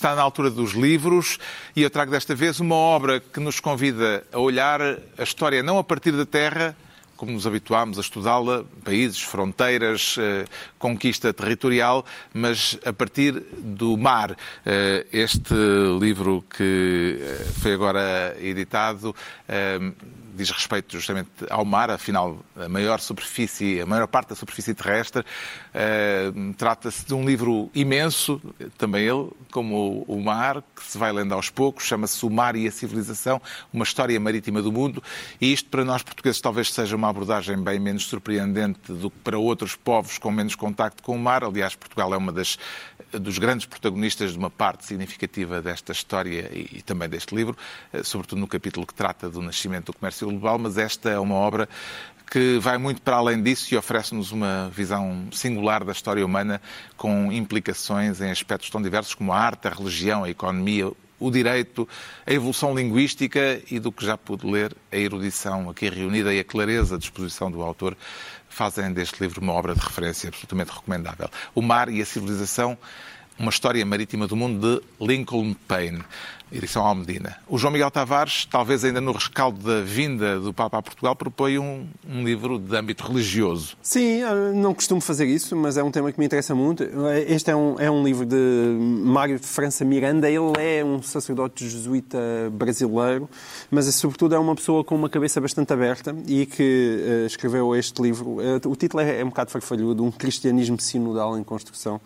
Está na altura dos livros e eu trago desta vez uma obra que nos convida a olhar a história não a partir da terra, como nos habituámos a estudá-la, países, fronteiras, eh, conquista territorial, mas a partir do mar. Eh, este livro que eh, foi agora editado diz respeito justamente ao mar, afinal, a maior superfície, a maior parte da superfície terrestre. Trata-se de um livro imenso, também ele, como o mar, que se vai lendo aos poucos, chama-se O Mar e a Civilização, uma história marítima do mundo, e isto para nós portugueses talvez seja uma abordagem bem menos surpreendente do que para outros povos com menos contacto com o mar. Aliás, Portugal é uma das dos grandes protagonistas de uma parte significativa desta história e, e também deste livro, eh, sobretudo no capítulo que trata do nascimento do comércio global, mas esta é uma obra que vai muito para além disso e oferece-nos uma visão singular da história humana com implicações em aspectos tão diversos como a arte, a religião, a economia, o direito, a evolução linguística e do que já pude ler, a erudição aqui reunida e a clareza de exposição do autor fazem deste livro uma obra de referência absolutamente recomendável. O Mar e a Civilização, uma história marítima do mundo de Lincoln Payne edição Almedina. O João Miguel Tavares, talvez ainda no rescaldo da vinda do Papa a Portugal, propõe um, um, livro de âmbito religioso. Sim, não costumo fazer isso, mas é um tema que me interessa muito. Este é um, é um livro de Mário de França Miranda. Ele é um sacerdote jesuíta brasileiro, mas é, sobretudo é uma pessoa com uma cabeça bastante aberta e que uh, escreveu este livro. Uh, o título é, é um bocado farfalhudo, Um Cristianismo Sinodal em Construção,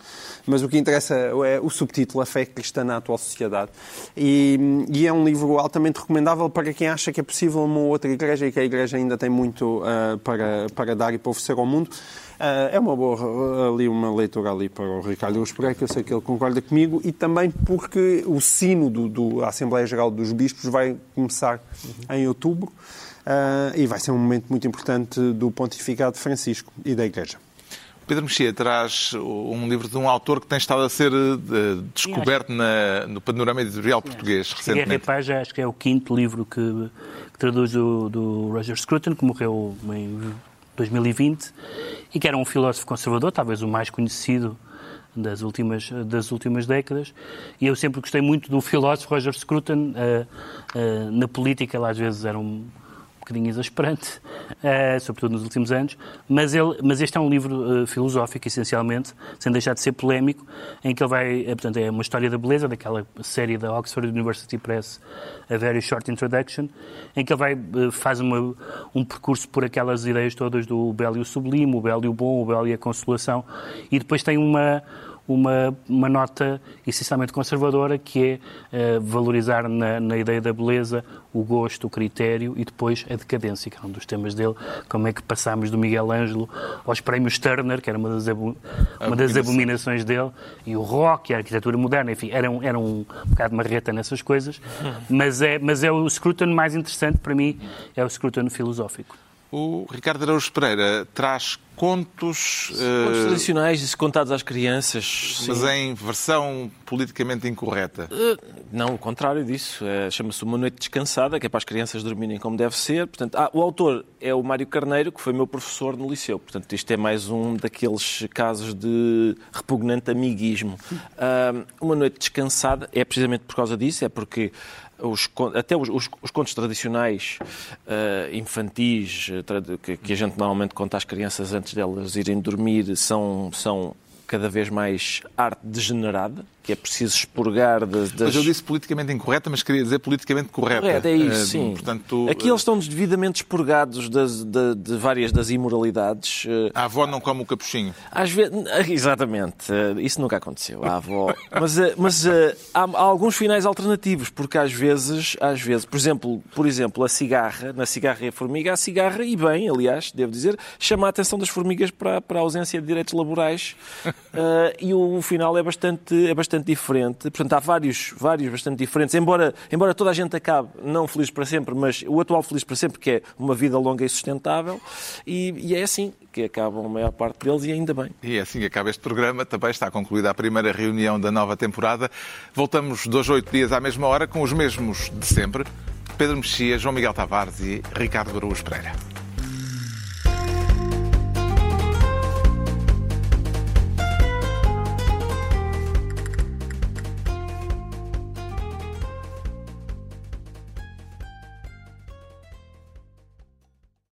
mas o que interessa é o subtítulo, A Fé Cristã na Atual Sociedade. E e, é um livro altamente recomendável para quem acha que é possível uma outra igreja e que a igreja ainda tem muito uh, para, para dar e para oferecer ao mundo. Uh, é uma boa ali uma leitura ali para o Ricardo Pereira, que eu sei que ele concorda comigo, e também porque o sino do, do, Assembleia Geral dos Bispos vai começar uhum. em outubro uh, e vai ser um momento muito importante do pontificado de Francisco e da Igreja. Pedro Mexia traz um livro de um autor que tem estado a ser uh, descoberto na, no panorama editorial português recentemente. Guerra Paz, acho que é o quinto livro que, que traduz do, do Roger Scruton, que morreu em 2020, e que era um filósofo conservador, talvez o mais conhecido das últimas, das últimas décadas. E eu sempre gostei muito do filósofo Roger Scruton. Uh, uh, na política, ele às vezes era um bocadinho exasperante, uh, sobretudo nos últimos anos, mas, ele, mas este é um livro uh, filosófico, essencialmente, sem deixar de ser polémico, em que ele vai, uh, portanto, é uma história da beleza, daquela série da Oxford University Press, A Very Short Introduction, em que ele vai, faz uma, um percurso por aquelas ideias todas do belo e o sublime, o belo e o bom, o belo e a consolação, e depois tem uma uma, uma nota essencialmente conservadora, que é uh, valorizar na, na, ideia da beleza o gosto, o critério e depois a decadência, que é um dos temas dele, como é que passámos do Miguel Ângelo aos prémios Turner, que era uma das, uma das abominações. dele, e o rock, a arquitetura moderna, enfim, era um, era um bocado marreta nessas coisas, mas é, mas é o scrutin mais interessante para mim, é o scrutin filosófico. O Ricardo Araújo Pereira traz contos. Contos uh, tradicionais contados às crianças. Mas sim. em versão politicamente incorreta. Uh, não, o contrário disso. É, Chama-se Uma Noite Descansada, que é para as crianças dormirem como deve ser. Portanto, ah, o autor é o Mário Carneiro, que foi meu professor no liceu. Portanto, isto é mais um daqueles casos de repugnante amiguismo. Uh, uma Noite Descansada é precisamente por causa disso, é porque os, até os, os, os, contos tradicionais uh, infantis que, que, a gente normalmente conta às crianças antes delas irem dormir são, são cada vez mais arte degenerada, que é preciso expurgar das... das... Mas eu disse politicamente incorreta, mas queria dizer politicamente correta. Correta, é isso, uh, sim. Portanto, Aqui eles estão devidamente expurgados das, de, de, várias das imoralidades. A avó não come o capuchinho. Às vezes, exatamente, isso nunca aconteceu, a avó. mas mas há, há, alguns finais alternativos, porque às vezes, às vezes, por exemplo, por exemplo, a cigarra, na cigarra e a formiga, a cigarra, e bem, aliás, devo dizer, chama a atenção das formigas para, para a ausência de direitos laborais uh, e o final é bastante, é bastante diferente. Portanto, há vários, vários bastante diferentes. Embora, embora toda a gente acabe não feliz para sempre, mas o atual feliz para sempre, que é uma vida longa e sustentável, e, e é assim que acabam a maior parte deles e ainda bem. E é assim que acaba este programa. Também está concluída a primeira reunião da nova temporada. Voltamos dois, oito dias à mesma hora com os mesmos de sempre. Pedro Mexia, João Miguel Tavares e Ricardo Araújo Pereira.